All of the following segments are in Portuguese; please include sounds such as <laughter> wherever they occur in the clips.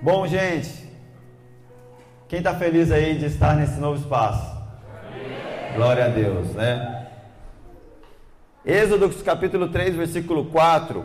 Bom, gente, quem está feliz aí de estar nesse novo espaço? Glória a Deus, né? Êxodo capítulo 3, versículo 4.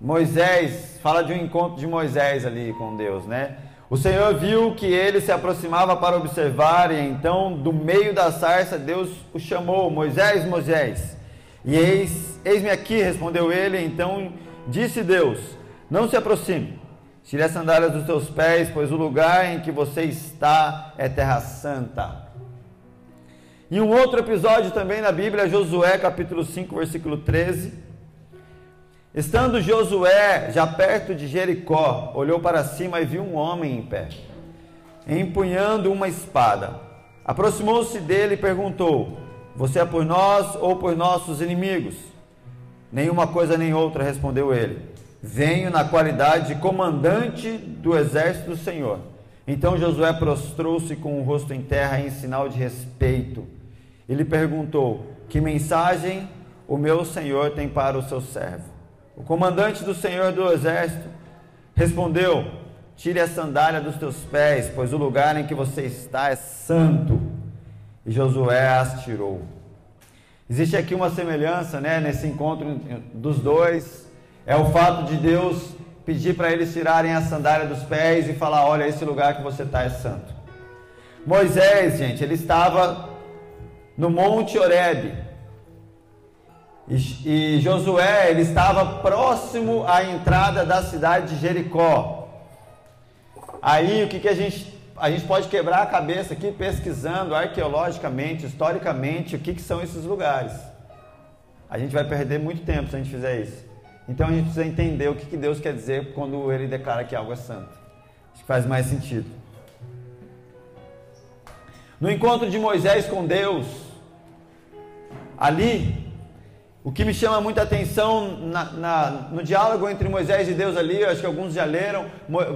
Moisés, fala de um encontro de Moisés ali com Deus, né? O Senhor viu que ele se aproximava para observar, e então, do meio da sarça, Deus o chamou: Moisés, Moisés. E eis, eis-me aqui, respondeu ele. Então disse Deus: Não se aproxime, tire as sandálias dos seus pés, pois o lugar em que você está é terra santa. E um outro episódio também na Bíblia, Josué capítulo 5, versículo 13. Estando Josué já perto de Jericó, olhou para cima e viu um homem em pé, empunhando uma espada. Aproximou-se dele e perguntou: Você é por nós ou por nossos inimigos? Nenhuma coisa nem outra, respondeu ele. Venho na qualidade de comandante do exército do Senhor. Então Josué prostrou-se com o rosto em terra em sinal de respeito. Ele perguntou: Que mensagem o meu senhor tem para o seu servo? O comandante do senhor do exército respondeu: Tire a sandália dos teus pés, pois o lugar em que você está é santo. E Josué as tirou. Existe aqui uma semelhança, né, nesse encontro dos dois. É o fato de Deus pedir para eles tirarem a sandália dos pés e falar: Olha, esse lugar que você está é santo. Moisés, gente, ele estava no Monte Horebe. E, e Josué, ele estava próximo à entrada da cidade de Jericó. Aí o que, que a gente a gente pode quebrar a cabeça aqui pesquisando arqueologicamente, historicamente, o que, que são esses lugares. A gente vai perder muito tempo se a gente fizer isso. Então a gente precisa entender o que, que Deus quer dizer quando ele declara que algo é santo. Acho que faz mais sentido. No encontro de Moisés com Deus, ali, o que me chama muita atenção na, na, no diálogo entre Moisés e Deus ali, acho que alguns já leram,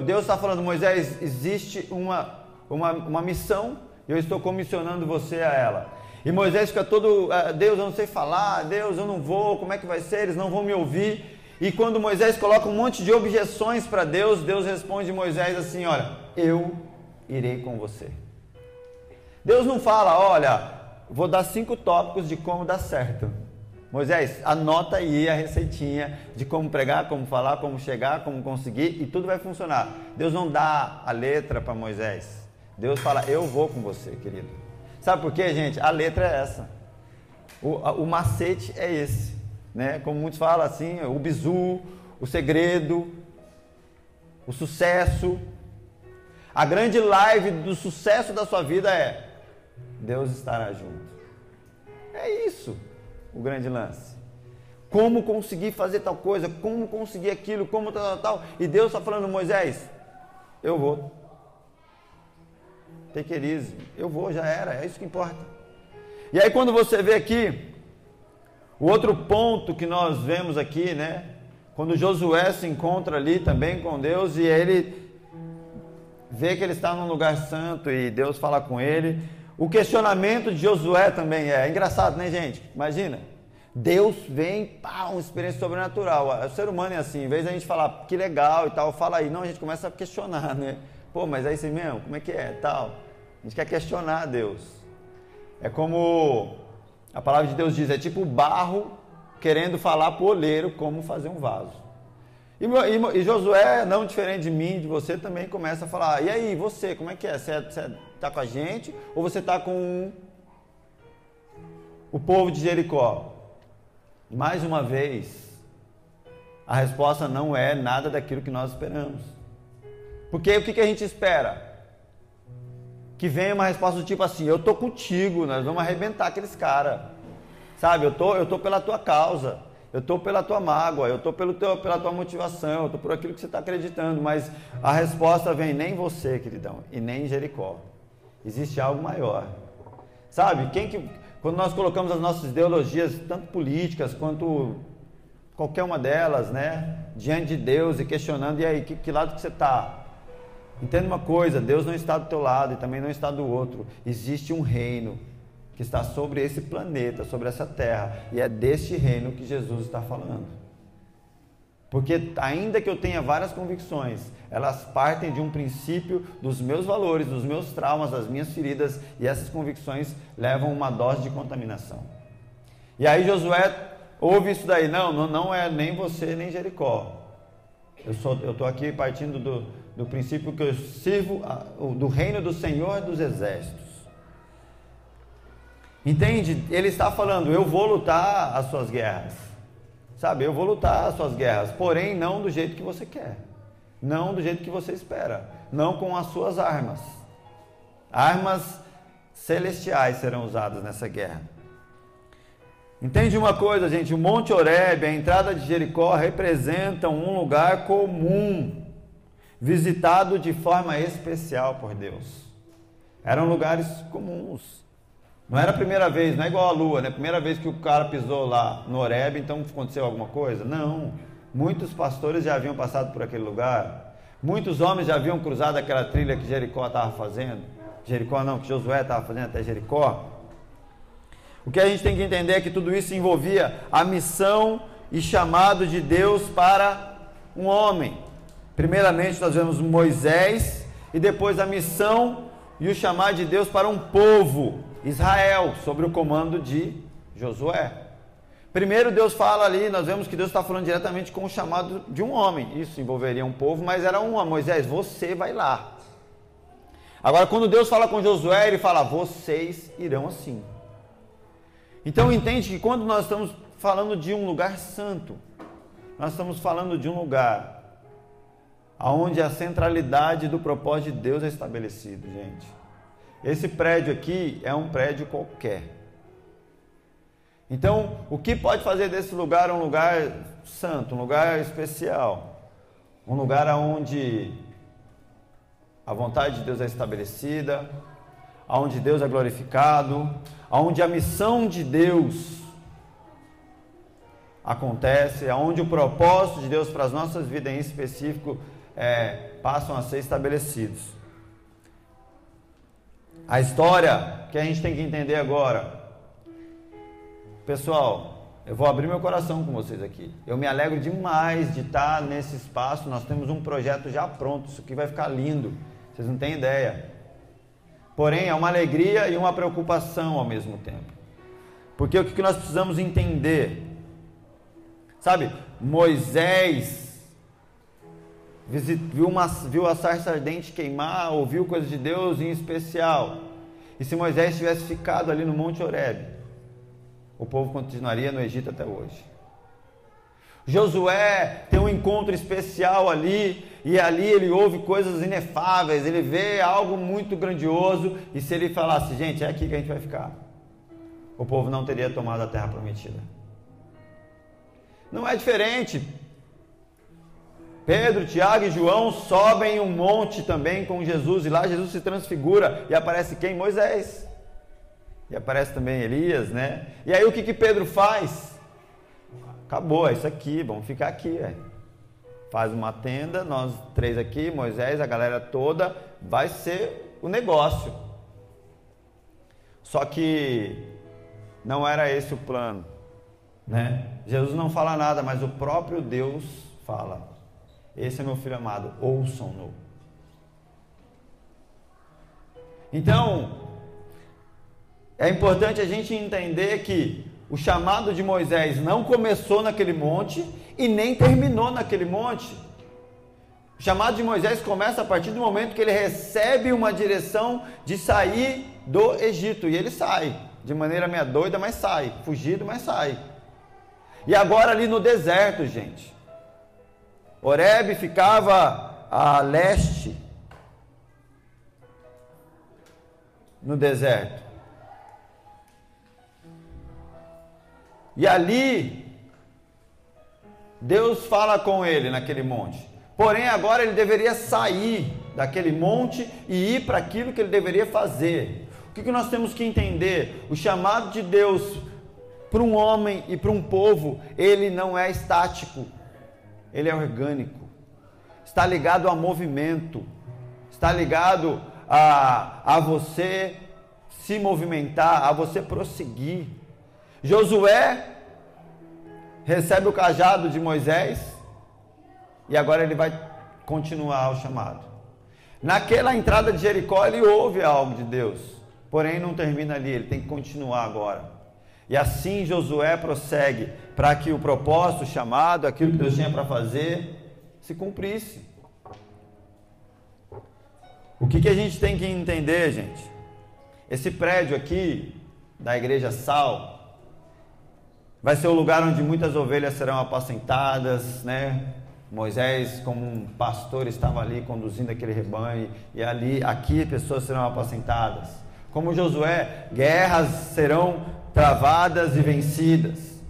Deus está falando, Moisés, existe uma, uma, uma missão, eu estou comissionando você a ela. E Moisés fica todo, ah, Deus, eu não sei falar, Deus, eu não vou, como é que vai ser? Eles não vão me ouvir. E quando Moisés coloca um monte de objeções para Deus, Deus responde Moisés assim: Olha, eu irei com você. Deus não fala, olha, vou dar cinco tópicos de como dar certo. Moisés, anota aí a receitinha de como pregar, como falar, como chegar, como conseguir e tudo vai funcionar. Deus não dá a letra para Moisés. Deus fala, eu vou com você, querido. Sabe por quê, gente? A letra é essa. O, o macete é esse. Né? Como muitos falam assim, o bizu, o segredo, o sucesso. A grande live do sucesso da sua vida é Deus estará junto. É isso o grande lance. Como conseguir fazer tal coisa, como conseguir aquilo, como tal, tal, tal. E Deus está falando, Moisés, eu vou. Easy. Eu vou, já era, é isso que importa. E aí quando você vê aqui, o outro ponto que nós vemos aqui, né? Quando Josué se encontra ali também com Deus e ele vê que ele está num lugar santo e Deus fala com ele, o questionamento de Josué também é, é engraçado, né, gente? Imagina. Deus vem, pá, uma experiência sobrenatural. O ser humano é assim, em vez de a gente falar que legal e tal, fala aí, não, a gente começa a questionar, né? Pô, mas é isso mesmo? Como é que é? Tal. A gente quer questionar Deus. É como a palavra de Deus diz, é tipo barro querendo falar para o oleiro como fazer um vaso. E, e, e, Josué, não diferente de mim, de você, também começa a falar: e aí, você, como é que é? Você está é, tá com a gente ou você está com o povo de Jericó? Mais uma vez, a resposta não é nada daquilo que nós esperamos. Porque o que, que a gente espera? Que venha uma resposta do tipo assim: eu tô contigo, nós vamos arrebentar aqueles caras. Sabe, eu tô, eu tô pela tua causa. Eu estou pela tua mágoa, eu estou pela tua motivação, eu estou por aquilo que você está acreditando, mas a resposta vem nem você, queridão, e nem em Jericó. Existe algo maior. Sabe, quem que, quando nós colocamos as nossas ideologias, tanto políticas quanto qualquer uma delas, né, diante de Deus e questionando, e aí, que, que lado que você está? Entenda uma coisa, Deus não está do teu lado e também não está do outro. Existe um reino que está sobre esse planeta, sobre essa terra, e é deste reino que Jesus está falando. Porque ainda que eu tenha várias convicções, elas partem de um princípio dos meus valores, dos meus traumas, das minhas feridas, e essas convicções levam uma dose de contaminação. E aí Josué ouve isso daí, não, não, é nem você nem Jericó. Eu estou aqui partindo do, do princípio que eu sirvo do reino do Senhor dos Exércitos. Entende? Ele está falando, eu vou lutar as suas guerras. Sabe, eu vou lutar as suas guerras, porém não do jeito que você quer. Não do jeito que você espera. Não com as suas armas. Armas celestiais serão usadas nessa guerra. Entende uma coisa, gente? O Monte Oreb, a entrada de Jericó, representam um lugar comum, visitado de forma especial por Deus. Eram lugares comuns. Não era a primeira vez, não é igual a lua, né? Primeira vez que o cara pisou lá no Oreb, então aconteceu alguma coisa? Não. Muitos pastores já haviam passado por aquele lugar. Muitos homens já haviam cruzado aquela trilha que Jericó estava fazendo. Jericó não, que Josué estava fazendo até Jericó. O que a gente tem que entender é que tudo isso envolvia a missão e chamado de Deus para um homem. Primeiramente, nós vemos Moisés e depois a missão e o chamado de Deus para um povo, Israel, sobre o comando de Josué. Primeiro, Deus fala ali, nós vemos que Deus está falando diretamente com o chamado de um homem. Isso envolveria um povo, mas era uma. Moisés, você vai lá. Agora, quando Deus fala com Josué, ele fala: vocês irão assim. Então entende que quando nós estamos falando de um lugar santo, nós estamos falando de um lugar onde a centralidade do propósito de Deus é estabelecido, gente. Esse prédio aqui é um prédio qualquer. Então, o que pode fazer desse lugar um lugar santo, um lugar especial? Um lugar onde a vontade de Deus é estabelecida, onde Deus é glorificado, onde a missão de Deus acontece, onde o propósito de Deus para as nossas vidas em específico é, passam a ser estabelecidos. A história que a gente tem que entender agora, pessoal, eu vou abrir meu coração com vocês aqui. Eu me alegro demais de estar nesse espaço. Nós temos um projeto já pronto, isso aqui vai ficar lindo. Vocês não têm ideia. Porém, é uma alegria e uma preocupação ao mesmo tempo. Porque o que nós precisamos entender? Sabe, Moisés viu, uma, viu a sarça ardente queimar, ouviu coisas de Deus em especial. E se Moisés tivesse ficado ali no Monte Horeb, o povo continuaria no Egito até hoje. Josué tem um encontro especial ali, e ali ele ouve coisas inefáveis, ele vê algo muito grandioso, e se ele falasse, gente, é aqui que a gente vai ficar, o povo não teria tomado a terra prometida. Não é diferente. Pedro, Tiago e João sobem um monte também com Jesus, e lá Jesus se transfigura e aparece quem? Moisés. E aparece também Elias, né? E aí o que, que Pedro faz? Acabou, é isso aqui, vamos ficar aqui. Véio. Faz uma tenda, nós três aqui, Moisés, a galera toda, vai ser o negócio. Só que não era esse o plano. Né? Jesus não fala nada, mas o próprio Deus fala. Esse é meu filho amado, ouçam-no. Então, é importante a gente entender que o chamado de Moisés não começou naquele monte e nem terminou naquele monte. O chamado de Moisés começa a partir do momento que ele recebe uma direção de sair do Egito. E ele sai, de maneira meia doida, mas sai. Fugido, mas sai. E agora ali no deserto, gente. Oreb ficava a leste, no deserto. E ali, Deus fala com ele naquele monte. Porém, agora ele deveria sair daquele monte e ir para aquilo que ele deveria fazer. O que, que nós temos que entender? O chamado de Deus para um homem e para um povo, ele não é estático, ele é orgânico. Está ligado a movimento, está ligado a, a você se movimentar, a você prosseguir. Josué recebe o cajado de Moisés E agora ele vai continuar o chamado. Naquela entrada de Jericó, ele ouve algo de Deus, porém não termina ali, ele tem que continuar agora. E assim Josué prossegue para que o propósito, o chamado, aquilo que Deus tinha para fazer, se cumprisse. O que, que a gente tem que entender, gente? Esse prédio aqui, da igreja Sal, vai ser o lugar onde muitas ovelhas serão apacentadas, né? Moisés, como um pastor, estava ali conduzindo aquele rebanho, e ali, aqui, pessoas serão apacentadas. Como Josué, guerras serão travadas e vencidas.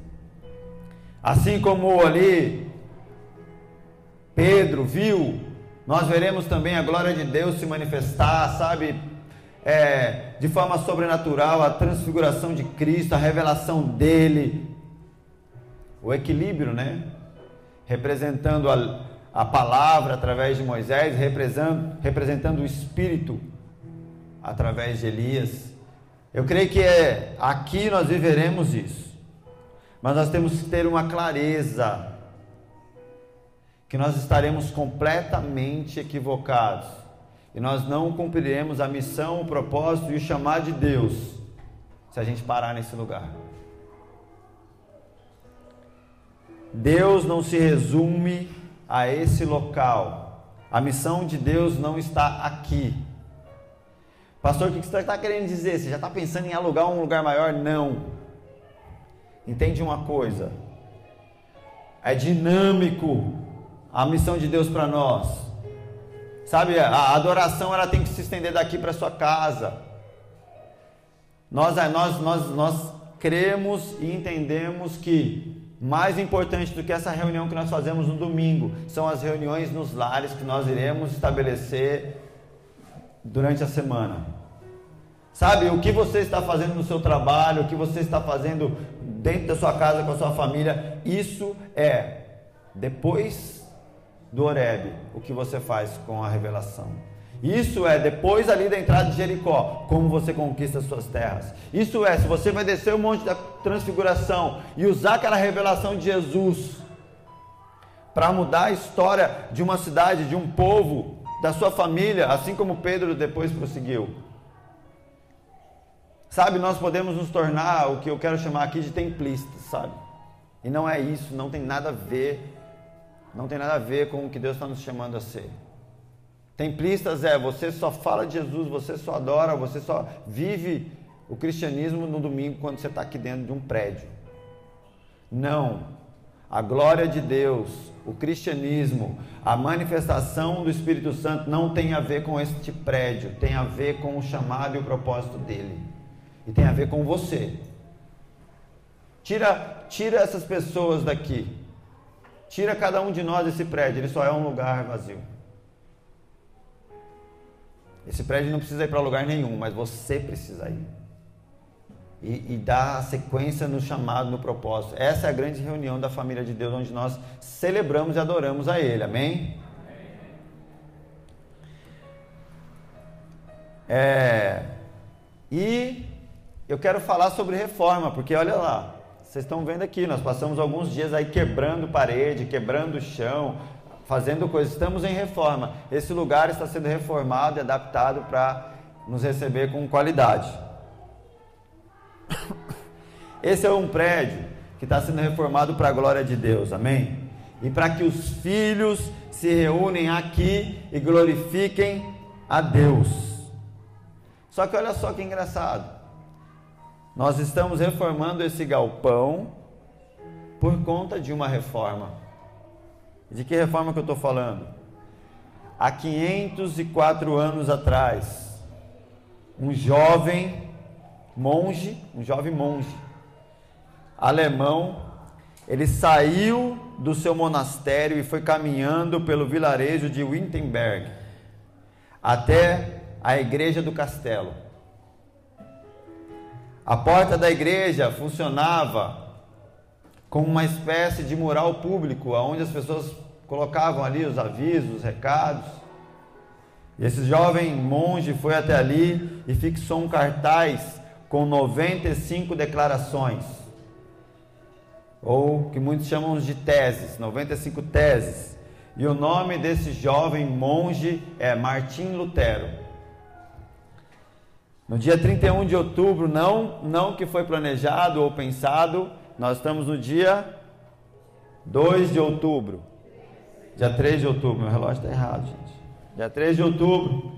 Assim como ali Pedro viu, nós veremos também a glória de Deus se manifestar, sabe? É, de forma sobrenatural, a transfiguração de Cristo, a revelação dele, o equilíbrio, né? representando a, a palavra através de Moisés, representando, representando o Espírito através de Elias. Eu creio que é, aqui nós viveremos isso, mas nós temos que ter uma clareza que nós estaremos completamente equivocados e nós não cumpriremos a missão, o propósito e o chamado de Deus se a gente parar nesse lugar. Deus não se resume a esse local. A missão de Deus não está aqui. Pastor, o que você está querendo dizer? Você já está pensando em alugar um lugar maior? Não. Entende uma coisa? É dinâmico a missão de Deus para nós. Sabe, a adoração ela tem que se estender daqui para sua casa. Nós, nós, nós, nós cremos e entendemos que mais importante do que essa reunião que nós fazemos no domingo são as reuniões nos lares que nós iremos estabelecer durante a semana. Sabe, o que você está fazendo no seu trabalho, o que você está fazendo dentro da sua casa com a sua família, isso é depois do Oreb, o que você faz com a revelação. Isso é depois ali da entrada de Jericó, como você conquista as suas terras. Isso é, se você vai descer o monte da transfiguração e usar aquela revelação de Jesus para mudar a história de uma cidade, de um povo, da sua família, assim como Pedro depois prosseguiu. Sabe, nós podemos nos tornar o que eu quero chamar aqui de templistas, sabe? E não é isso, não tem nada a ver, não tem nada a ver com o que Deus está nos chamando a ser. Templistas é você só fala de Jesus, você só adora, você só vive o cristianismo no domingo quando você está aqui dentro de um prédio. Não. A glória de Deus, o cristianismo, a manifestação do Espírito Santo não tem a ver com este prédio, tem a ver com o chamado e o propósito dele. E tem a ver com você. Tira, tira essas pessoas daqui. Tira cada um de nós desse prédio, ele só é um lugar vazio. Esse prédio não precisa ir para lugar nenhum, mas você precisa ir. E, e dar sequência no chamado, no propósito. Essa é a grande reunião da família de Deus, onde nós celebramos e adoramos a Ele. Amém? É, e eu quero falar sobre reforma, porque olha lá, vocês estão vendo aqui, nós passamos alguns dias aí quebrando parede, quebrando chão, fazendo coisas. Estamos em reforma. Esse lugar está sendo reformado e adaptado para nos receber com qualidade. <coughs> Esse é um prédio que está sendo reformado para a glória de Deus, amém? E para que os filhos se reúnem aqui e glorifiquem a Deus. Só que olha só que engraçado. Nós estamos reformando esse galpão por conta de uma reforma. De que reforma que eu estou falando? Há 504 anos atrás, um jovem monge, um jovem monge alemão, ele saiu do seu monastério e foi caminhando pelo vilarejo de Wittenberg até a igreja do castelo. A porta da igreja funcionava como uma espécie de mural público, onde as pessoas colocavam ali os avisos, os recados. E esse jovem monge foi até ali e fixou um cartaz com 95 declarações, ou que muitos chamam de teses, 95 teses. E o nome desse jovem monge é Martim Lutero. No dia 31 de outubro, não, não que foi planejado ou pensado, nós estamos no dia 2 de outubro. Dia 3 de outubro, meu relógio está errado, gente. Dia 3 de outubro.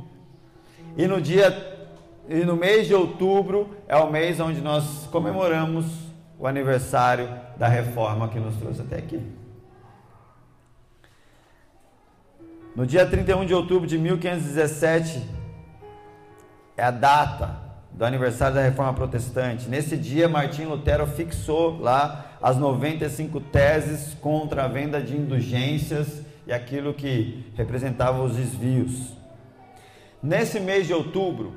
E no dia e no mês de outubro é o mês onde nós comemoramos o aniversário da reforma que nos trouxe até aqui. No dia 31 de outubro de 1517 é a data do aniversário da Reforma Protestante. Nesse dia, Martim Lutero fixou lá as 95 teses contra a venda de indulgências e aquilo que representava os desvios. Nesse mês de outubro,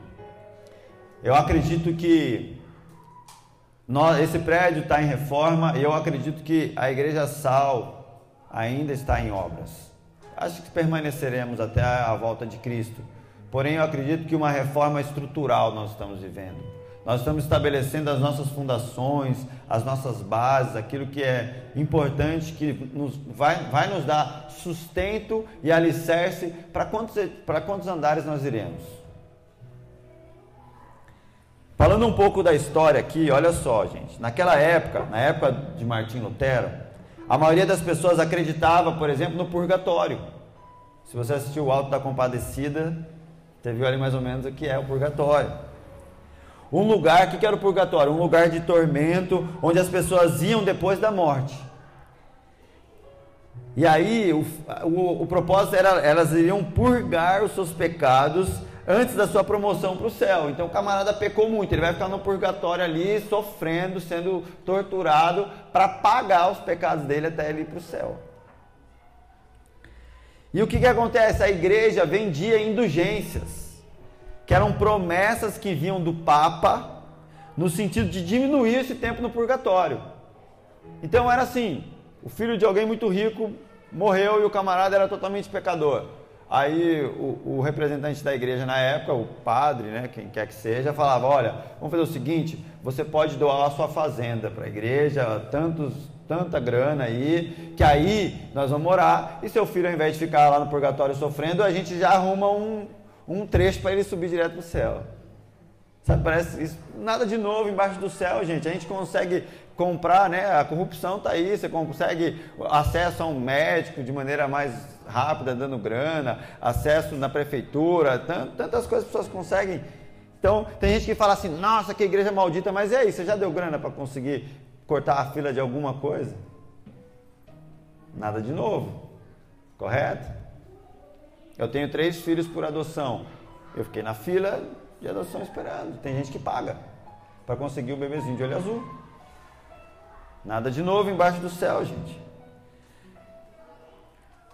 eu acredito que nós, esse prédio está em reforma e eu acredito que a Igreja Sal ainda está em obras. Acho que permaneceremos até a volta de Cristo. Porém, eu acredito que uma reforma estrutural nós estamos vivendo. Nós estamos estabelecendo as nossas fundações, as nossas bases, aquilo que é importante, que nos, vai, vai nos dar sustento e alicerce para quantos, quantos andares nós iremos. Falando um pouco da história aqui, olha só, gente. Naquela época, na época de Martim Lutero, a maioria das pessoas acreditava, por exemplo, no purgatório. Se você assistiu o Alto da Compadecida, você viu ali mais ou menos o que é o purgatório. Um lugar, o que era o purgatório? Um lugar de tormento, onde as pessoas iam depois da morte. E aí, o, o, o propósito era, elas iriam purgar os seus pecados antes da sua promoção para o céu. Então o camarada pecou muito, ele vai ficar no purgatório ali, sofrendo, sendo torturado, para pagar os pecados dele até ele ir para o céu. E o que, que acontece? A igreja vendia indulgências, que eram promessas que vinham do Papa, no sentido de diminuir esse tempo no purgatório. Então era assim: o filho de alguém muito rico morreu e o camarada era totalmente pecador. Aí o, o, representante da igreja na época, o padre, né, quem quer que seja, falava: Olha, vamos fazer o seguinte: você pode doar a sua fazenda para a igreja, tantos, tanta grana aí, que aí nós vamos morar. E seu filho, ao invés de ficar lá no purgatório sofrendo, a gente já arruma um, um trecho para ele subir direto para o céu. Sabe, parece isso, nada de novo embaixo do céu, gente. A gente consegue comprar, né? A corrupção está aí, você consegue acesso a um médico de maneira mais rápida, dando grana, acesso na prefeitura, tantas coisas as pessoas conseguem. Então, tem gente que fala assim: nossa, que igreja maldita, mas e aí, você já deu grana para conseguir cortar a fila de alguma coisa? Nada de novo, correto? Eu tenho três filhos por adoção. Eu fiquei na fila de adoção esperando. Tem gente que paga para conseguir o bebezinho de olho azul. Nada de novo embaixo do céu, gente.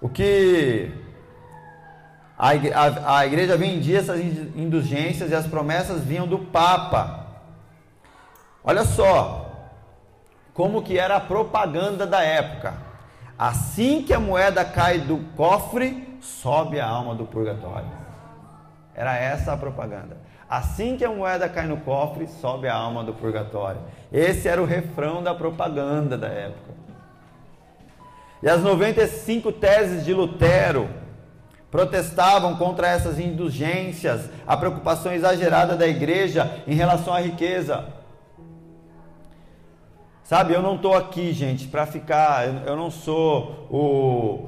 O que a, a, a igreja vendia essas indulgências e as promessas vinham do Papa. Olha só como que era a propaganda da época. Assim que a moeda cai do cofre, sobe a alma do purgatório. Era essa a propaganda. Assim que a moeda cai no cofre, sobe a alma do purgatório. Esse era o refrão da propaganda da época. E as 95 teses de Lutero protestavam contra essas indulgências, a preocupação exagerada da igreja em relação à riqueza. Sabe, eu não estou aqui, gente, para ficar. Eu não sou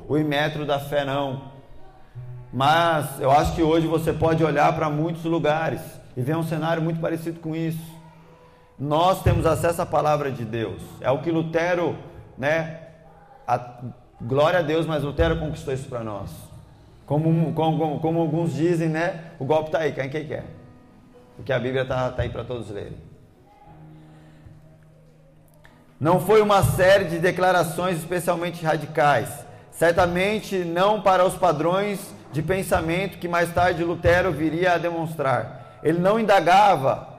o, imetro da fé, não. Mas eu acho que hoje você pode olhar para muitos lugares e ver um cenário muito parecido com isso. Nós temos acesso à palavra de Deus. É o que Lutero, né? A, glória a Deus, mas Lutero conquistou isso para nós. Como, como, como, alguns dizem, né? O golpe está aí, quem, quem quer? Porque a Bíblia está tá aí para todos lerem. Não foi uma série de declarações especialmente radicais. Certamente não para os padrões de pensamento que mais tarde Lutero viria a demonstrar. Ele não indagava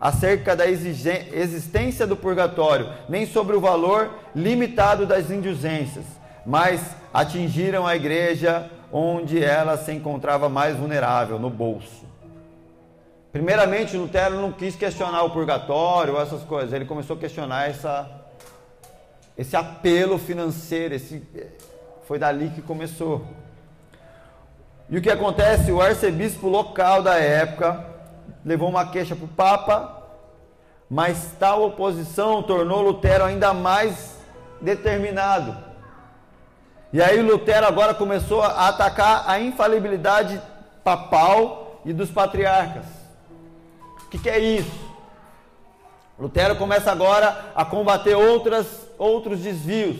acerca da existência do purgatório, nem sobre o valor limitado das indulgências, mas atingiram a igreja onde ela se encontrava mais vulnerável, no bolso. Primeiramente, Lutero não quis questionar o purgatório, essas coisas, ele começou a questionar essa, esse apelo financeiro, esse foi dali que começou. E o que acontece? O arcebispo local da época levou uma queixa para o Papa, mas tal oposição tornou Lutero ainda mais determinado. E aí Lutero agora começou a atacar a infalibilidade papal e dos patriarcas. O que, que é isso? Lutero começa agora a combater outras, outros desvios.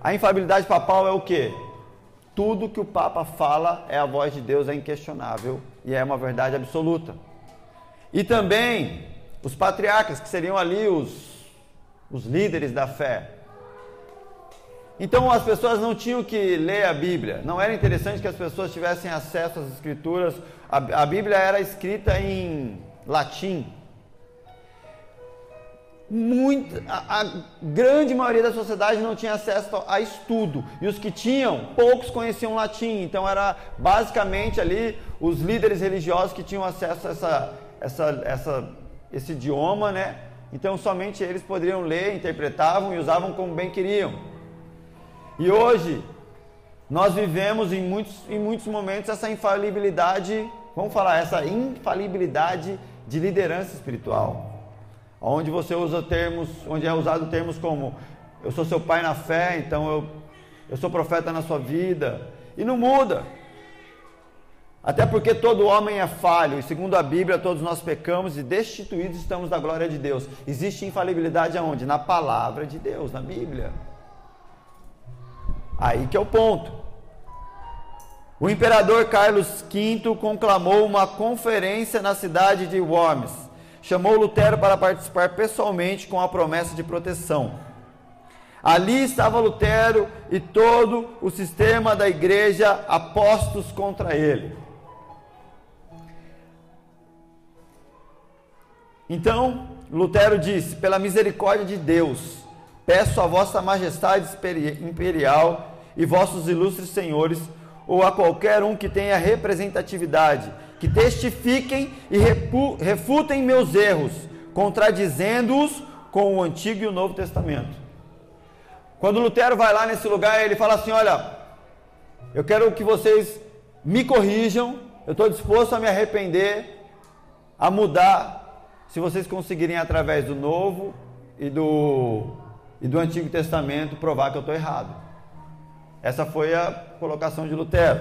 A infalibilidade papal é o que? Tudo que o Papa fala é a voz de Deus, é inquestionável e é uma verdade absoluta. E também os patriarcas, que seriam ali os, os líderes da fé. Então as pessoas não tinham que ler a Bíblia. Não era interessante que as pessoas tivessem acesso às escrituras. A, a Bíblia era escrita em latim muito, a, a, grande maioria da sociedade não tinha acesso a estudo e os que tinham, poucos conheciam latim. Então era basicamente ali os líderes religiosos que tinham acesso a essa, essa, essa, esse idioma, né? Então somente eles poderiam ler, interpretavam e usavam como bem queriam. E hoje nós vivemos em muitos, em muitos momentos essa infalibilidade, vamos falar, essa infalibilidade de liderança espiritual onde você usa termos, onde é usado termos como eu sou seu pai na fé, então eu, eu sou profeta na sua vida. E não muda. Até porque todo homem é falho, e segundo a Bíblia, todos nós pecamos e destituídos estamos da glória de Deus. Existe infalibilidade aonde? Na palavra de Deus, na Bíblia. Aí que é o ponto. O imperador Carlos V conclamou uma conferência na cidade de Worms chamou Lutero para participar pessoalmente com a promessa de proteção. Ali estava Lutero e todo o sistema da igreja apostos contra ele. Então, Lutero disse: Pela misericórdia de Deus, peço a vossa majestade imperial e vossos ilustres senhores, ou a qualquer um que tenha representatividade, que testifiquem e refutem meus erros, contradizendo-os com o Antigo e o Novo Testamento. Quando Lutero vai lá nesse lugar, ele fala assim: Olha, eu quero que vocês me corrijam, eu estou disposto a me arrepender, a mudar, se vocês conseguirem, através do Novo e do, e do Antigo Testamento, provar que eu estou errado. Essa foi a colocação de Lutero.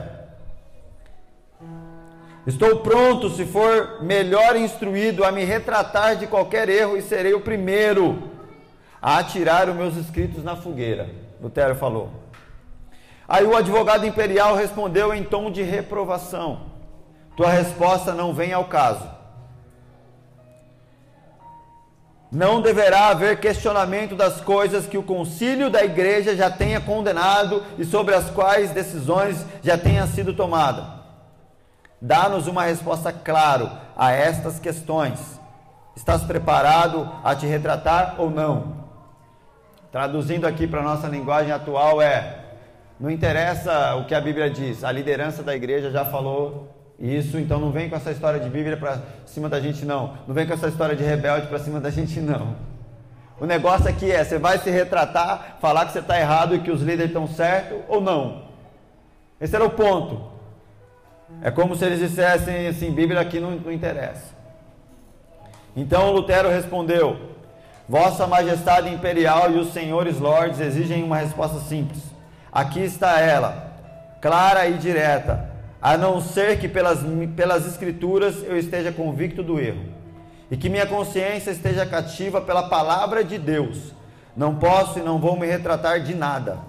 Estou pronto, se for melhor instruído, a me retratar de qualquer erro e serei o primeiro a atirar os meus escritos na fogueira. Lutero falou. Aí o advogado imperial respondeu em tom de reprovação: Tua resposta não vem ao caso. Não deverá haver questionamento das coisas que o concílio da igreja já tenha condenado e sobre as quais decisões já tenham sido tomadas. Dá-nos uma resposta clara a estas questões. Estás preparado a te retratar ou não? Traduzindo aqui para a nossa linguagem atual é: não interessa o que a Bíblia diz, a liderança da igreja já falou isso, então não vem com essa história de Bíblia para cima da gente, não. Não vem com essa história de rebelde para cima da gente, não. O negócio aqui é: você vai se retratar, falar que você está errado e que os líderes estão certos ou não? Esse era o ponto. É como se eles dissessem assim: Bíblia aqui não, não interessa. Então Lutero respondeu: Vossa Majestade Imperial e os senhores lords exigem uma resposta simples. Aqui está ela, clara e direta, a não ser que pelas, pelas Escrituras eu esteja convicto do erro, e que minha consciência esteja cativa pela palavra de Deus. Não posso e não vou me retratar de nada,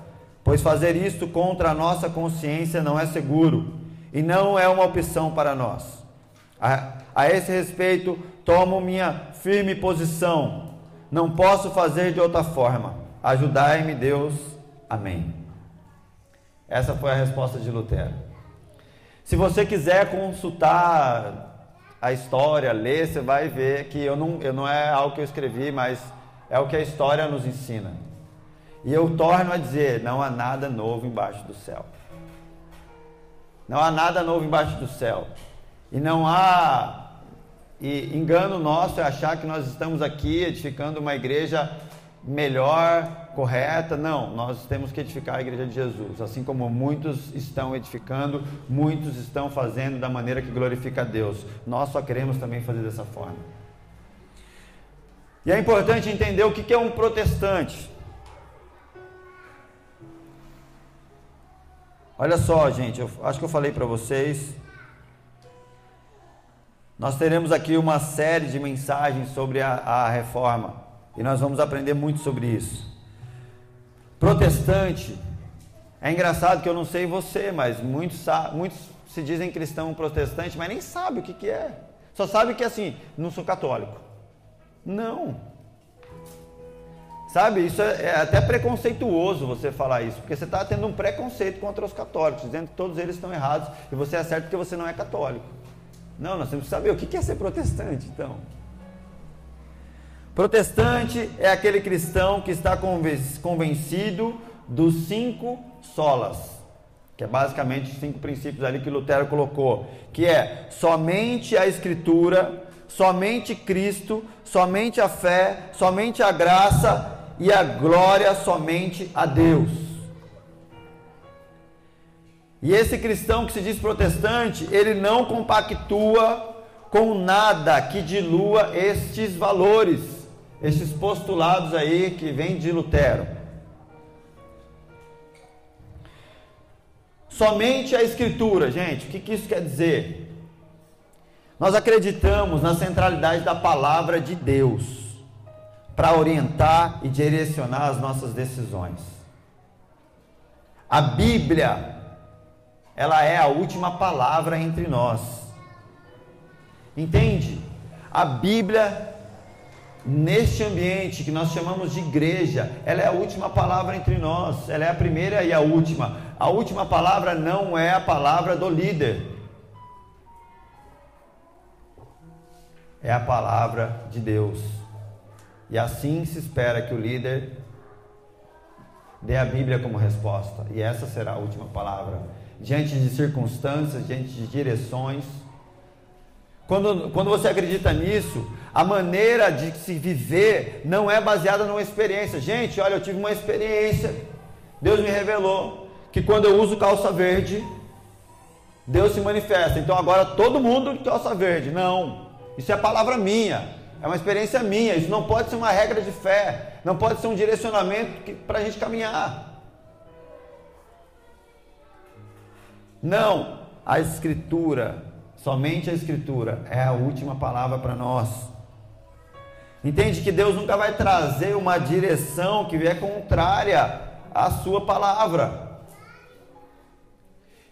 pois fazer isto contra a nossa consciência não é seguro e não é uma opção para nós. A, a esse respeito, tomo minha firme posição. Não posso fazer de outra forma. Ajudai-me, Deus. Amém. Essa foi a resposta de Lutero. Se você quiser consultar a história, ler, você vai ver que eu não, eu não é algo que eu escrevi, mas é o que a história nos ensina. E eu torno a dizer: não há nada novo embaixo do céu. Não há nada novo embaixo do céu. E não há e engano nosso é achar que nós estamos aqui edificando uma igreja melhor, correta. Não, nós temos que edificar a igreja de Jesus. Assim como muitos estão edificando, muitos estão fazendo da maneira que glorifica a Deus. Nós só queremos também fazer dessa forma. E é importante entender o que é um protestante. Olha só, gente, eu acho que eu falei para vocês. Nós teremos aqui uma série de mensagens sobre a, a reforma e nós vamos aprender muito sobre isso. Protestante, é engraçado que eu não sei você, mas muitos, muitos se dizem cristão protestante, mas nem sabe o que, que é. Só sabe que assim, não sou católico. Não. Sabe, isso é, é até preconceituoso você falar isso, porque você está tendo um preconceito contra os católicos, dizendo que todos eles estão errados e você é certo porque você não é católico. Não, nós temos que saber o que é ser protestante, então. Protestante é aquele cristão que está convencido dos cinco solas, que é basicamente os cinco princípios ali que Lutero colocou, que é somente a Escritura, somente Cristo, somente a fé, somente a graça e a glória somente a Deus. E esse cristão que se diz protestante, ele não compactua com nada que dilua estes valores, estes postulados aí que vêm de Lutero. Somente a Escritura, gente, o que, que isso quer dizer? Nós acreditamos na centralidade da palavra de Deus para orientar e direcionar as nossas decisões. A Bíblia ela é a última palavra entre nós. Entende? A Bíblia, neste ambiente que nós chamamos de igreja, ela é a última palavra entre nós, ela é a primeira e a última. A última palavra não é a palavra do líder, é a palavra de Deus. E assim se espera que o líder dê a Bíblia como resposta, e essa será a última palavra diante de circunstâncias, diante de direções. Quando, quando você acredita nisso, a maneira de se viver não é baseada numa experiência. Gente, olha, eu tive uma experiência. Deus me revelou que quando eu uso calça verde, Deus se manifesta. Então agora todo mundo de calça verde. Não. Isso é palavra minha. É uma experiência minha. Isso não pode ser uma regra de fé. Não pode ser um direcionamento para a gente caminhar. Não, a Escritura, somente a Escritura é a última palavra para nós. Entende que Deus nunca vai trazer uma direção que vier contrária à sua palavra.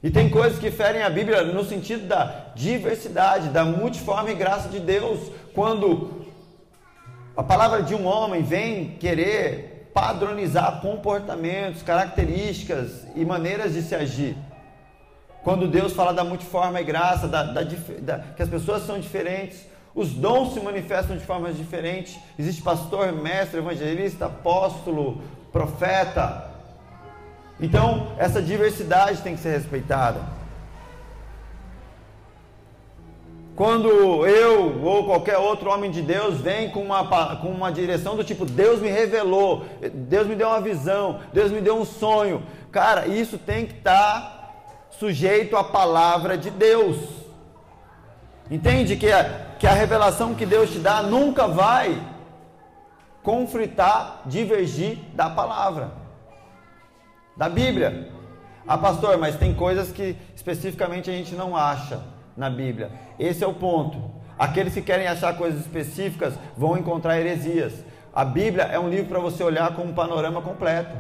E tem coisas que ferem a Bíblia no sentido da diversidade, da multiforme graça de Deus, quando a palavra de um homem vem querer padronizar comportamentos, características e maneiras de se agir. Quando Deus fala da multiforme graça, da, da, da, que as pessoas são diferentes, os dons se manifestam de formas diferentes. Existe pastor, mestre, evangelista, apóstolo, profeta. Então, essa diversidade tem que ser respeitada. Quando eu ou qualquer outro homem de Deus vem com uma, com uma direção do tipo, Deus me revelou, Deus me deu uma visão, Deus me deu um sonho. Cara, isso tem que estar tá sujeito à palavra de Deus. Entende que a, que a revelação que Deus te dá nunca vai conflitar, divergir da palavra, da Bíblia. Ah, pastor, mas tem coisas que especificamente a gente não acha na Bíblia. Esse é o ponto. Aqueles que querem achar coisas específicas vão encontrar heresias. A Bíblia é um livro para você olhar com um panorama completo.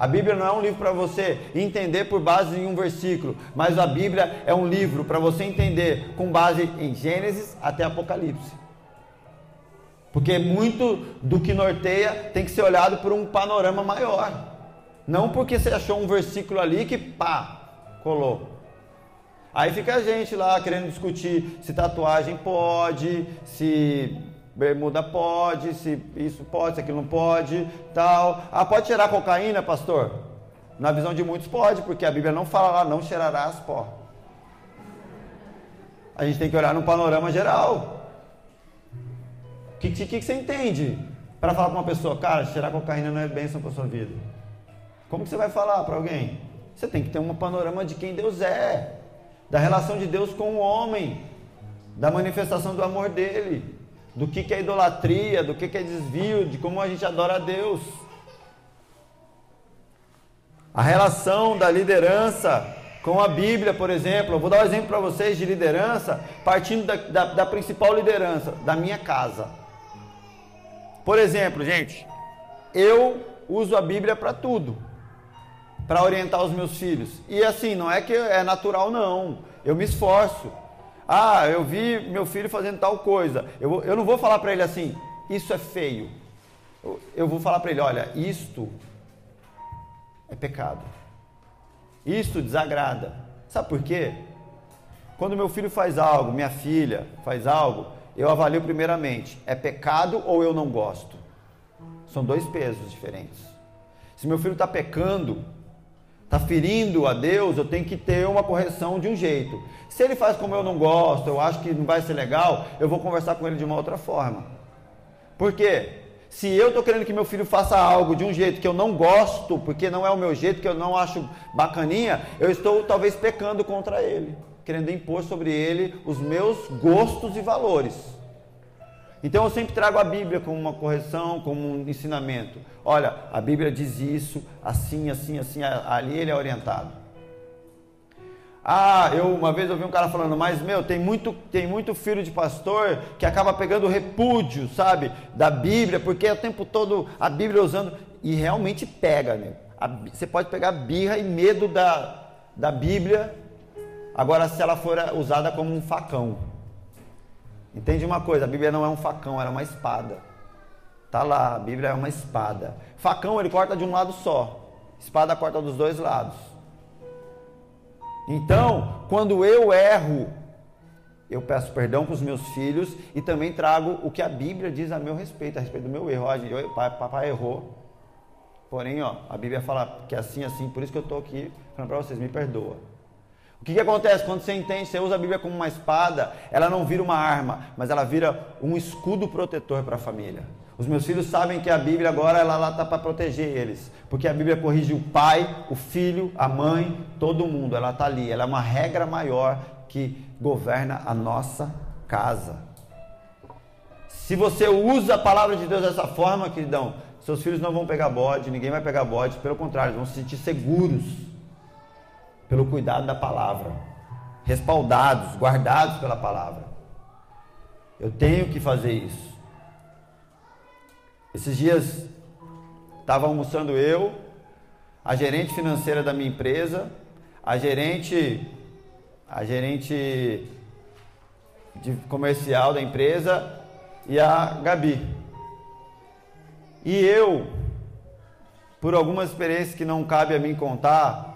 A Bíblia não é um livro para você entender por base em um versículo, mas a Bíblia é um livro para você entender com base em Gênesis até Apocalipse. Porque muito do que norteia tem que ser olhado por um panorama maior. Não porque você achou um versículo ali que pá, colou. Aí fica a gente lá querendo discutir se tatuagem pode, se bermuda pode, se isso pode, se aquilo não pode, tal. Ah, pode cheirar cocaína, pastor? Na visão de muitos pode, porque a Bíblia não fala lá, não cheirarás pó. A gente tem que olhar no panorama geral. O que, que, que, você entende para falar com uma pessoa, cara, cheirar cocaína não é bênção para sua vida. Como que você vai falar para alguém? Você tem que ter um panorama de quem Deus é, da relação de Deus com o homem, da manifestação do amor dele, do que, que é idolatria, do que, que é desvio, de como a gente adora a Deus. A relação da liderança com a Bíblia, por exemplo. Eu vou dar um exemplo para vocês de liderança, partindo da, da, da principal liderança, da minha casa. Por exemplo, gente, eu uso a Bíblia para tudo, para orientar os meus filhos. E assim, não é que é natural, não. Eu me esforço. Ah, eu vi meu filho fazendo tal coisa. Eu, eu não vou falar para ele assim, isso é feio. Eu, eu vou falar para ele, olha, isto é pecado. Isto desagrada. Sabe por quê? Quando meu filho faz algo, minha filha faz algo, eu avalio primeiramente, é pecado ou eu não gosto? São dois pesos diferentes. Se meu filho está pecando, está ferindo a Deus, eu tenho que ter uma correção de um jeito. Se ele faz como eu não gosto, eu acho que não vai ser legal, eu vou conversar com ele de uma outra forma. Por quê? Se eu estou querendo que meu filho faça algo de um jeito que eu não gosto, porque não é o meu jeito, que eu não acho bacaninha, eu estou talvez pecando contra ele querendo impor sobre ele os meus gostos e valores. Então eu sempre trago a Bíblia como uma correção, como um ensinamento. Olha, a Bíblia diz isso, assim, assim, assim, ali ele é orientado. Ah, eu uma vez ouvi um cara falando, mas meu, tem muito, tem muito filho de pastor que acaba pegando repúdio, sabe, da Bíblia, porque é o tempo todo a Bíblia usando e realmente pega, né? você pode pegar birra e medo da, da Bíblia Agora, se ela for usada como um facão, entende uma coisa? A Bíblia não é um facão, ela é uma espada. Tá lá, a Bíblia é uma espada. Facão ele corta de um lado só, espada corta dos dois lados. Então, quando eu erro, eu peço perdão para os meus filhos e também trago o que a Bíblia diz a meu respeito, a respeito do meu erro. Pai, papai errou. Porém, ó, a Bíblia fala que é assim, assim, por isso que eu estou aqui falando para vocês, me perdoa. O que, que acontece quando você entende, você usa a Bíblia como uma espada, ela não vira uma arma, mas ela vira um escudo protetor para a família. Os meus filhos sabem que a Bíblia agora ela está para proteger eles, porque a Bíblia corrige o pai, o filho, a mãe, todo mundo. Ela está ali, ela é uma regra maior que governa a nossa casa. Se você usa a palavra de Deus dessa forma, queridão, seus filhos não vão pegar bode, ninguém vai pegar bode, pelo contrário, vão se sentir seguros pelo cuidado da palavra, respaldados, guardados pela palavra. Eu tenho que fazer isso. Esses dias estava almoçando eu, a gerente financeira da minha empresa, a gerente a gerente comercial da empresa e a Gabi. E eu, por algumas experiências que não cabe a mim contar,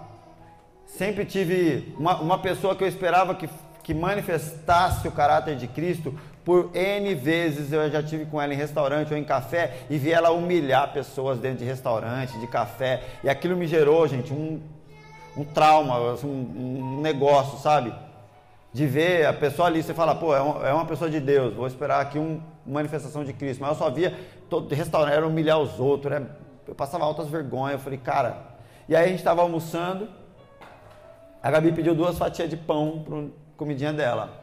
Sempre tive uma, uma pessoa que eu esperava que, que manifestasse o caráter de Cristo. Por N vezes eu já tive com ela em restaurante ou em café e vi ela humilhar pessoas dentro de restaurante, de café. E aquilo me gerou, gente, um, um trauma, assim, um, um negócio, sabe? de ver a pessoa ali, você fala, pô, é, é uma pessoa de Deus, vou esperar aqui uma manifestação de Cristo. Mas eu só via todo restaurante era humilhar os outros, era, eu passava altas vergonhas. Eu falei, cara. E aí a gente estava almoçando, a Gabi pediu duas fatias de pão para comidinha dela.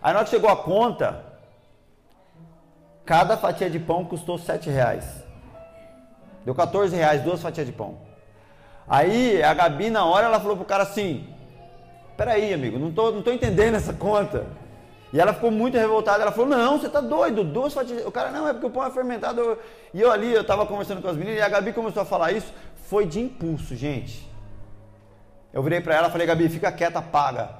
Aí na hora que chegou a conta, cada fatia de pão custou sete reais. Deu 14 reais, duas fatias de pão. Aí a Gabi, na hora, ela falou pro cara assim: Peraí, amigo, não tô, não tô entendendo essa conta. E ela ficou muito revoltada. Ela falou: Não, você tá doido, duas fatias. O cara, não, é porque o pão é fermentado. E eu ali, eu tava conversando com as meninas, e a Gabi começou a falar isso. Foi de impulso, gente. Eu virei para ela e falei, Gabi, fica quieta, paga.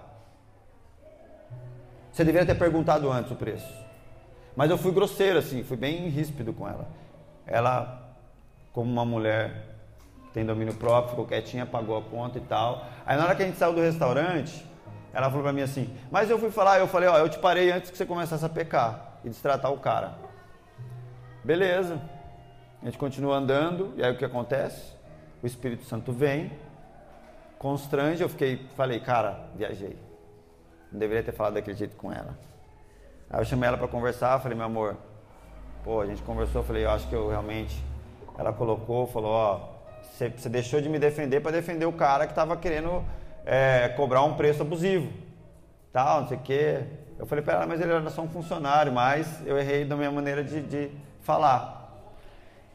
Você deveria ter perguntado antes o preço. Mas eu fui grosseiro, assim, fui bem ríspido com ela. Ela, como uma mulher tem domínio próprio, ficou quietinha, pagou a conta e tal. Aí na hora que a gente saiu do restaurante, ela falou para mim assim, mas eu fui falar, eu falei, ó, eu te parei antes que você começasse a pecar e destratar o cara. Beleza. A gente continua andando, e aí o que acontece? O Espírito Santo vem, constrange, eu fiquei, falei, cara, viajei. Não deveria ter falado daquele jeito com ela. Aí eu chamei ela para conversar, falei, meu amor, Pô, a gente conversou, falei, eu acho que eu realmente. Ela colocou, falou, ó, você, deixou de me defender para defender o cara que estava querendo é, cobrar um preço abusivo. Tal, não sei o quê. Eu falei para ela, mas ele era só um funcionário, mas eu errei da minha maneira de, de falar.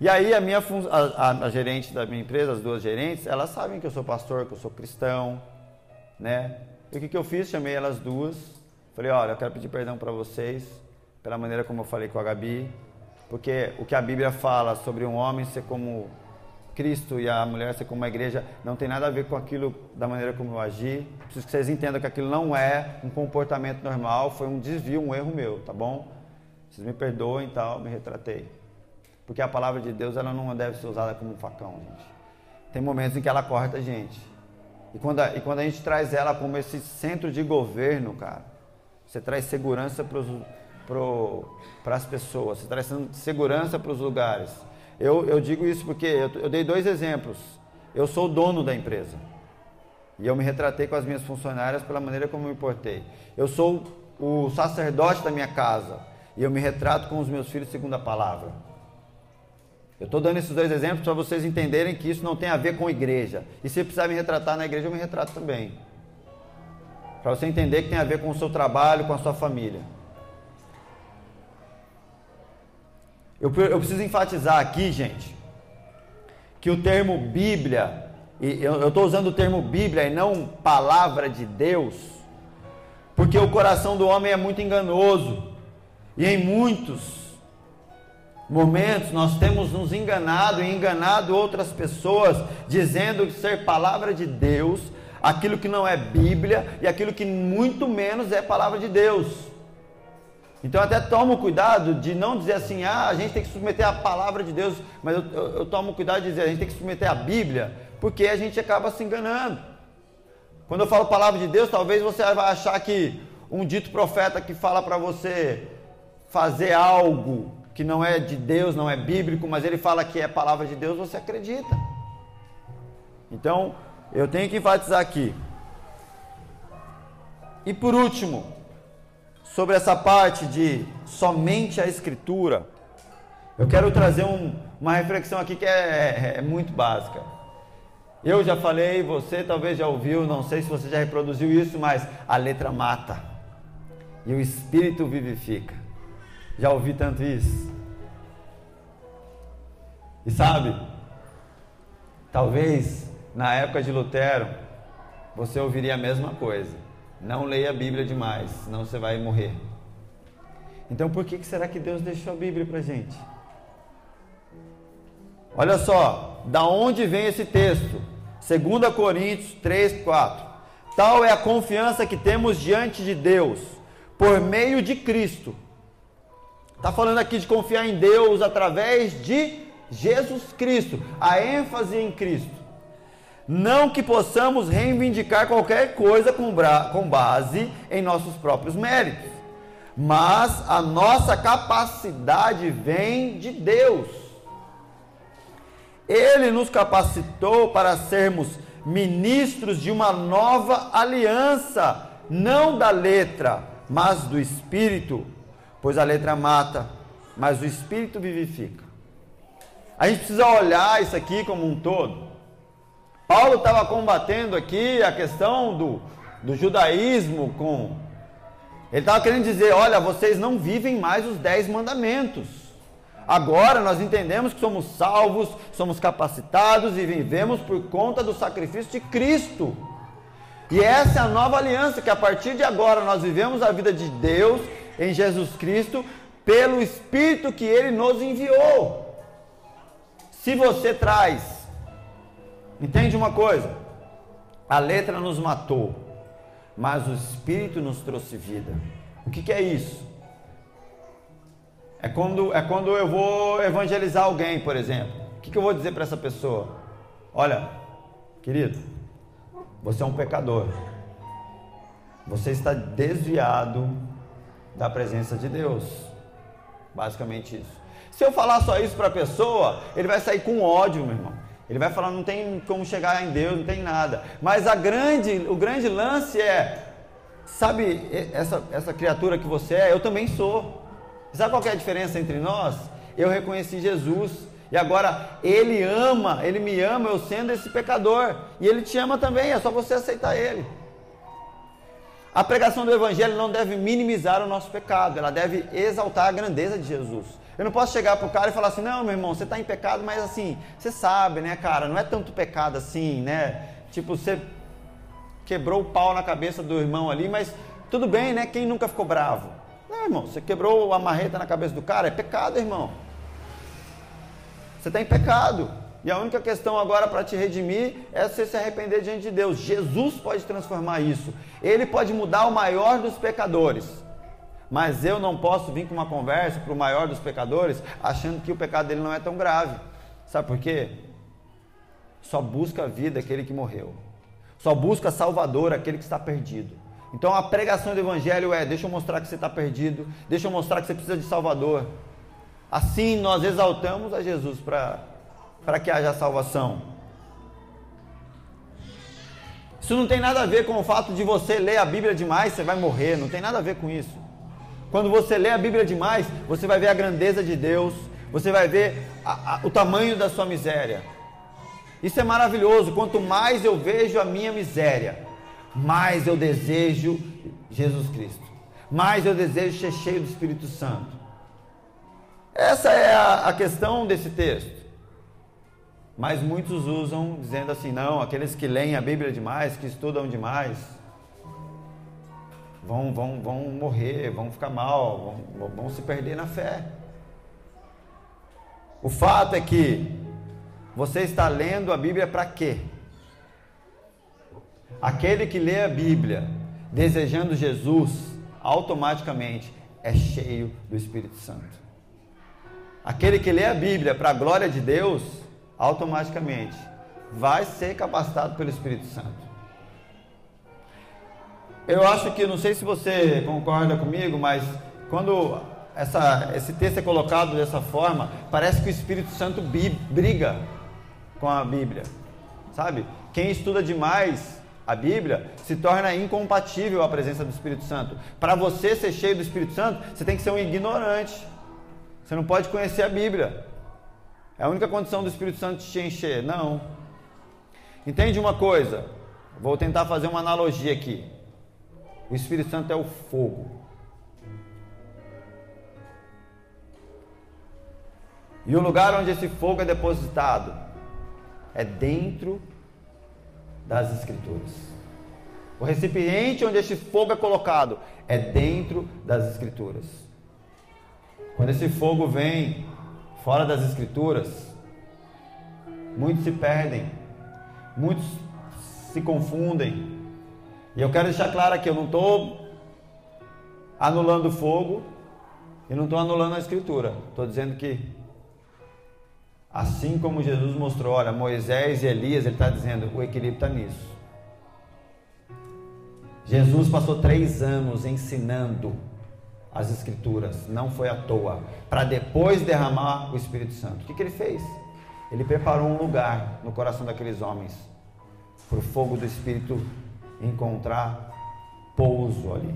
E aí a minha a, a, a, gerente da minha empresa, as duas gerentes, elas sabem que eu sou pastor, que eu sou cristão, né? E o que, que eu fiz? Chamei elas duas, falei, olha, eu quero pedir perdão para vocês pela maneira como eu falei com a Gabi, porque o que a Bíblia fala sobre um homem ser como Cristo e a mulher ser como a igreja não tem nada a ver com aquilo da maneira como eu agi. Preciso que vocês entendam que aquilo não é um comportamento normal, foi um desvio, um erro meu, tá bom? Vocês me perdoem e tal, me retratei. Porque a palavra de Deus ela não deve ser usada como um facão, gente. Tem momentos em que ela corta a gente. E quando a, e quando a gente traz ela como esse centro de governo, cara, você traz segurança para pro, as pessoas, você traz segurança para os lugares. Eu, eu digo isso porque eu, eu dei dois exemplos. Eu sou o dono da empresa. E eu me retratei com as minhas funcionárias pela maneira como me portei. Eu sou o sacerdote da minha casa. E eu me retrato com os meus filhos segundo a palavra. Eu estou dando esses dois exemplos para vocês entenderem que isso não tem a ver com igreja. E se precisar me retratar na igreja, eu me retrato também. Para você entender que tem a ver com o seu trabalho, com a sua família. Eu, eu preciso enfatizar aqui, gente, que o termo Bíblia, eu estou usando o termo Bíblia e não palavra de Deus, porque o coração do homem é muito enganoso. E em muitos momentos nós temos nos enganado e enganado outras pessoas, dizendo ser palavra de Deus, aquilo que não é Bíblia e aquilo que muito menos é palavra de Deus. Então até tomo cuidado de não dizer assim, ah, a gente tem que submeter a palavra de Deus, mas eu, eu, eu tomo cuidado de dizer, a gente tem que submeter a Bíblia, porque a gente acaba se enganando. Quando eu falo palavra de Deus, talvez você vai achar que um dito profeta que fala para você fazer algo que não é de Deus, não é bíblico, mas ele fala que é palavra de Deus, você acredita. Então, eu tenho que enfatizar aqui. E por último, sobre essa parte de somente a Escritura, eu quero trazer um, uma reflexão aqui que é, é, é muito básica. Eu já falei, você talvez já ouviu, não sei se você já reproduziu isso, mas a letra mata e o espírito vivifica. Já ouvi tanto isso. E sabe, talvez na época de Lutero você ouviria a mesma coisa. Não leia a Bíblia demais, senão você vai morrer. Então por que será que Deus deixou a Bíblia para gente? Olha só, da onde vem esse texto? 2 Coríntios 3, 4. Tal é a confiança que temos diante de Deus, por meio de Cristo Está falando aqui de confiar em Deus através de Jesus Cristo, a ênfase em Cristo. Não que possamos reivindicar qualquer coisa com, com base em nossos próprios méritos, mas a nossa capacidade vem de Deus. Ele nos capacitou para sermos ministros de uma nova aliança, não da letra, mas do Espírito pois a letra mata, mas o espírito vivifica. A gente precisa olhar isso aqui como um todo. Paulo estava combatendo aqui a questão do, do judaísmo com. Ele estava querendo dizer: olha, vocês não vivem mais os dez mandamentos. Agora nós entendemos que somos salvos, somos capacitados e vivemos por conta do sacrifício de Cristo. E essa é a nova aliança que a partir de agora nós vivemos a vida de Deus em Jesus Cristo pelo Espírito que Ele nos enviou. Se você traz, entende uma coisa? A letra nos matou, mas o Espírito nos trouxe vida. O que, que é isso? É quando, é quando eu vou evangelizar alguém, por exemplo. O que, que eu vou dizer para essa pessoa? Olha, querido, você é um pecador. Você está desviado da presença de Deus. Basicamente isso. Se eu falar só isso para a pessoa, ele vai sair com ódio, meu irmão. Ele vai falar, não tem como chegar em Deus, não tem nada. Mas a grande, o grande lance é, sabe essa, essa criatura que você é? Eu também sou. Sabe qual é a diferença entre nós? eu reconheci Jesus. E agora ele ama, ele me ama, eu sendo esse pecador. E ele te ama também, é só você aceitar ele. A pregação do Evangelho não deve minimizar o nosso pecado, ela deve exaltar a grandeza de Jesus. Eu não posso chegar para o cara e falar assim: não, meu irmão, você está em pecado, mas assim, você sabe, né, cara, não é tanto pecado assim, né? Tipo, você quebrou o pau na cabeça do irmão ali, mas tudo bem, né? Quem nunca ficou bravo? Não, irmão, você quebrou a marreta na cabeça do cara, é pecado, irmão. Você está em pecado. E a única questão agora para te redimir é você se arrepender diante de Deus. Jesus pode transformar isso. Ele pode mudar o maior dos pecadores. Mas eu não posso vir com uma conversa para o maior dos pecadores achando que o pecado dele não é tão grave. Sabe por quê? Só busca a vida aquele que morreu. Só busca Salvador aquele que está perdido. Então a pregação do Evangelho é: deixa eu mostrar que você está perdido, deixa eu mostrar que você precisa de Salvador. Assim nós exaltamos a Jesus para que haja salvação. Isso não tem nada a ver com o fato de você ler a Bíblia demais, você vai morrer, não tem nada a ver com isso. Quando você lê a Bíblia demais, você vai ver a grandeza de Deus, você vai ver a, a, o tamanho da sua miséria. Isso é maravilhoso. Quanto mais eu vejo a minha miséria, mais eu desejo Jesus Cristo, mais eu desejo ser cheio do Espírito Santo. Essa é a, a questão desse texto. Mas muitos usam dizendo assim: não, aqueles que leem a Bíblia demais, que estudam demais, vão, vão, vão morrer, vão ficar mal, vão, vão se perder na fé. O fato é que você está lendo a Bíblia para quê? Aquele que lê a Bíblia desejando Jesus, automaticamente é cheio do Espírito Santo. Aquele que lê a Bíblia para a glória de Deus, automaticamente vai ser capacitado pelo Espírito Santo. Eu acho que, não sei se você concorda comigo, mas quando essa, esse texto é colocado dessa forma, parece que o Espírito Santo briga com a Bíblia, sabe? Quem estuda demais a Bíblia se torna incompatível à presença do Espírito Santo. Para você ser cheio do Espírito Santo, você tem que ser um ignorante. Você não pode conhecer a Bíblia. É a única condição do Espírito Santo te encher. Não. Entende uma coisa? Vou tentar fazer uma analogia aqui. O Espírito Santo é o fogo. E o lugar onde esse fogo é depositado é dentro das Escrituras. O recipiente onde esse fogo é colocado é dentro das Escrituras. Quando esse fogo vem fora das Escrituras, muitos se perdem, muitos se confundem. E eu quero deixar claro aqui: eu não estou anulando o fogo e não estou anulando a Escritura. Estou dizendo que, assim como Jesus mostrou, olha, Moisés e Elias, ele está dizendo, o equilíbrio está nisso. Jesus passou três anos ensinando as Escrituras, não foi à toa, para depois derramar o Espírito Santo. O que, que ele fez? Ele preparou um lugar no coração daqueles homens, para o fogo do Espírito encontrar pouso ali.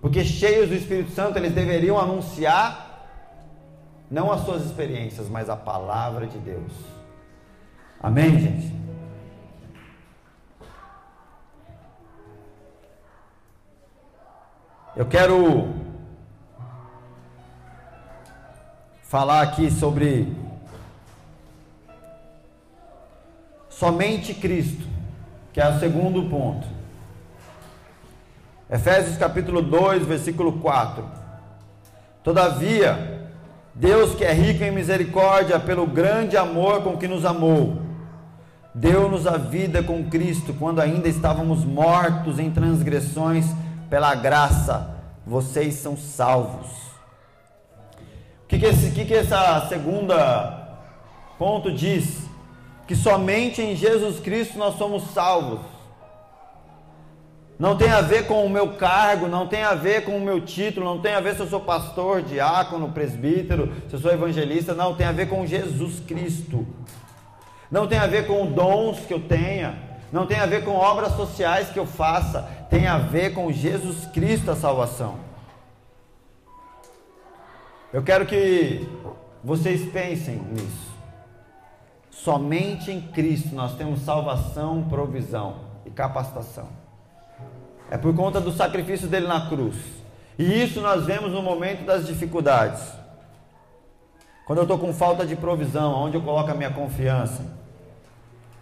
Porque cheios do Espírito Santo, eles deveriam anunciar não as suas experiências, mas a palavra de Deus. Amém, gente? Eu quero falar aqui sobre somente Cristo, que é o segundo ponto. Efésios capítulo 2, versículo 4. Todavia, Deus que é rico em misericórdia, pelo grande amor com que nos amou, deu-nos a vida com Cristo quando ainda estávamos mortos em transgressões, pela graça, vocês são salvos o que, que, esse, que, que essa segunda ponto diz? Que somente em Jesus Cristo nós somos salvos. Não tem a ver com o meu cargo, não tem a ver com o meu título, não tem a ver se eu sou pastor, diácono, presbítero, se eu sou evangelista, não, tem a ver com Jesus Cristo. Não tem a ver com dons que eu tenha, não tem a ver com obras sociais que eu faça, tem a ver com Jesus Cristo a salvação. Eu quero que vocês pensem nisso. Somente em Cristo nós temos salvação, provisão e capacitação. É por conta do sacrifício dele na cruz. E isso nós vemos no momento das dificuldades. Quando eu estou com falta de provisão, onde eu coloco a minha confiança?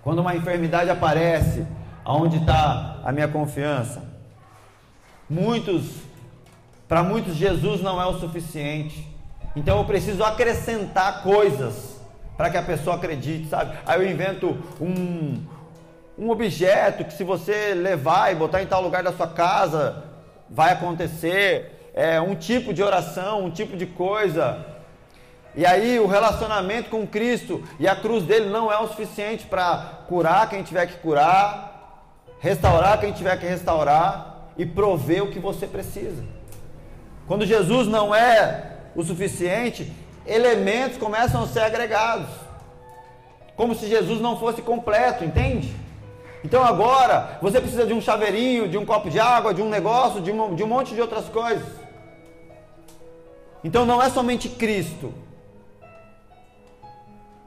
Quando uma enfermidade aparece, aonde está a minha confiança? Muitos, para muitos, Jesus não é o suficiente. Então eu preciso acrescentar coisas para que a pessoa acredite, sabe? Aí eu invento um, um objeto que se você levar e botar em tal lugar da sua casa, vai acontecer. É um tipo de oração, um tipo de coisa. E aí o relacionamento com Cristo e a cruz dele não é o suficiente para curar quem tiver que curar, restaurar quem tiver que restaurar e prover o que você precisa. Quando Jesus não é o suficiente, elementos começam a ser agregados. Como se Jesus não fosse completo, entende? Então agora você precisa de um chaveirinho, de um copo de água, de um negócio, de um, de um monte de outras coisas. Então não é somente Cristo,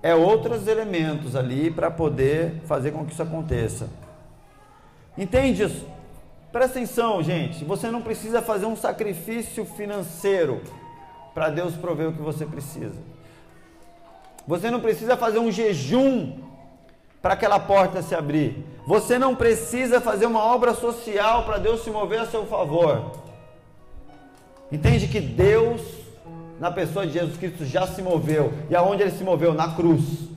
é outros elementos ali para poder fazer com que isso aconteça. Entende isso? Presta atenção, gente. Você não precisa fazer um sacrifício financeiro para Deus prover o que você precisa. Você não precisa fazer um jejum para aquela porta se abrir. Você não precisa fazer uma obra social para Deus se mover a seu favor. Entende que Deus na pessoa de Jesus Cristo já se moveu. E aonde ele se moveu? Na cruz.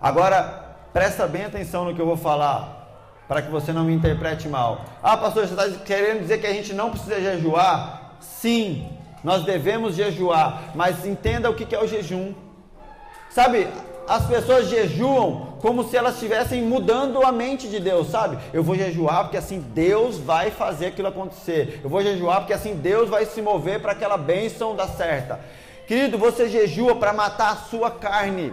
Agora, presta bem atenção no que eu vou falar, para que você não me interprete mal. Ah, pastor, você está querendo dizer que a gente não precisa jejuar? Sim, nós devemos jejuar, mas entenda o que é o jejum. Sabe, as pessoas jejuam como se elas estivessem mudando a mente de Deus, sabe? Eu vou jejuar porque assim Deus vai fazer aquilo acontecer. Eu vou jejuar porque assim Deus vai se mover para aquela bênção dar certa. Querido, você jejua para matar a sua carne.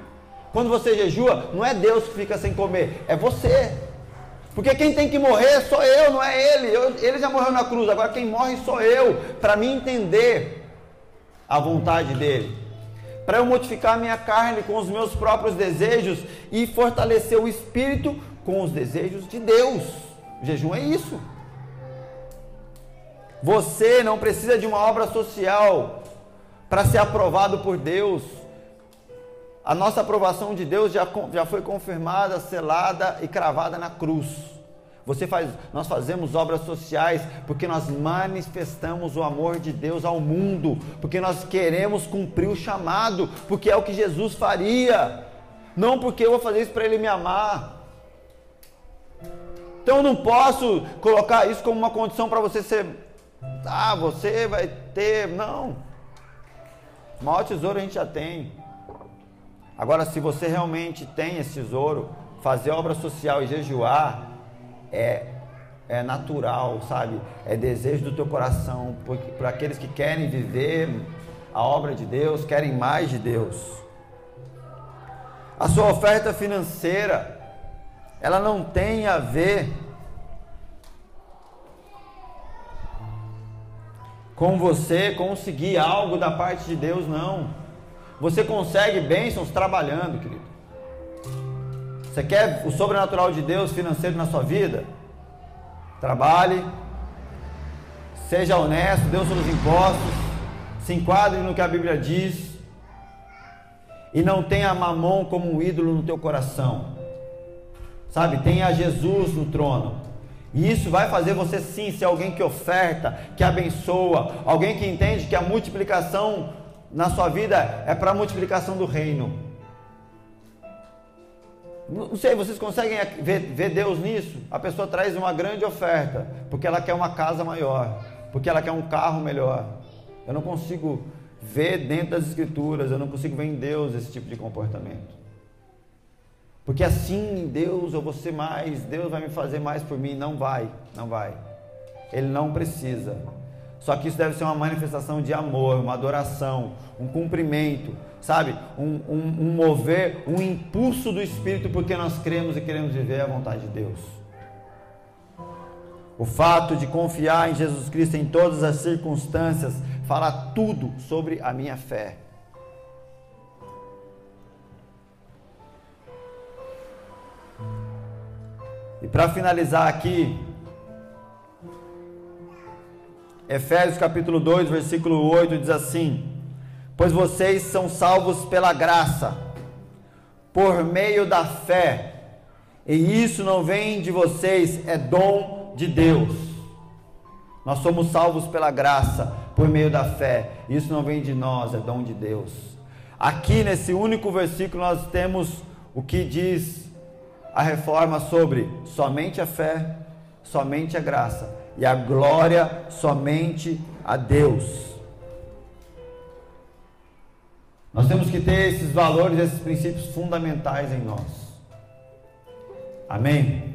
Quando você jejua, não é Deus que fica sem comer, é você. Porque quem tem que morrer sou eu, não é ele. Eu, ele já morreu na cruz, agora quem morre sou eu, para me entender a vontade dele para eu modificar a minha carne com os meus próprios desejos e fortalecer o espírito com os desejos de Deus. O jejum é isso. Você não precisa de uma obra social para ser aprovado por Deus. A nossa aprovação de Deus já, já foi confirmada, selada e cravada na cruz. Você faz, nós fazemos obras sociais porque nós manifestamos o amor de Deus ao mundo, porque nós queremos cumprir o chamado, porque é o que Jesus faria, não porque eu vou fazer isso para ele me amar. Então eu não posso colocar isso como uma condição para você ser, ah, você vai ter, não. O maior tesouro a gente já tem. Agora, se você realmente tem esse tesouro, fazer obra social e jejuar, é, é natural, sabe? É desejo do teu coração, para aqueles que querem viver a obra de Deus, querem mais de Deus. A sua oferta financeira, ela não tem a ver com você conseguir algo da parte de Deus, não. Você consegue bênçãos trabalhando, querido. Você quer o sobrenatural de Deus financeiro na sua vida? Trabalhe, seja honesto, dê os seus impostos, se enquadre no que a Bíblia diz e não tenha mamão como um ídolo no teu coração. Sabe? Tenha Jesus no trono. E isso vai fazer você sim ser alguém que oferta, que abençoa, alguém que entende que a multiplicação na sua vida é para a multiplicação do reino. Não sei, vocês conseguem ver, ver, Deus nisso? A pessoa traz uma grande oferta, porque ela quer uma casa maior, porque ela quer um carro melhor. Eu não consigo ver dentro das Escrituras, eu não consigo ver em Deus esse tipo de comportamento. Porque assim, Deus, eu vou ser mais, Deus vai me fazer mais por mim. Não vai, não vai. Ele não precisa. Só que isso deve ser uma manifestação de amor, uma adoração, um cumprimento sabe? Um, um, um mover, um impulso do Espírito, porque nós cremos e queremos viver a vontade de Deus. O fato de confiar em Jesus Cristo em todas as circunstâncias fala tudo sobre a minha fé. E para finalizar aqui, Efésios capítulo 2, versículo 8 diz assim: Pois vocês são salvos pela graça, por meio da fé, e isso não vem de vocês, é dom de Deus. Nós somos salvos pela graça, por meio da fé. Isso não vem de nós, é dom de Deus. Aqui nesse único versículo nós temos o que diz a reforma sobre somente a fé, somente a graça e a glória somente a Deus. Nós temos que ter esses valores, esses princípios fundamentais em nós. Amém?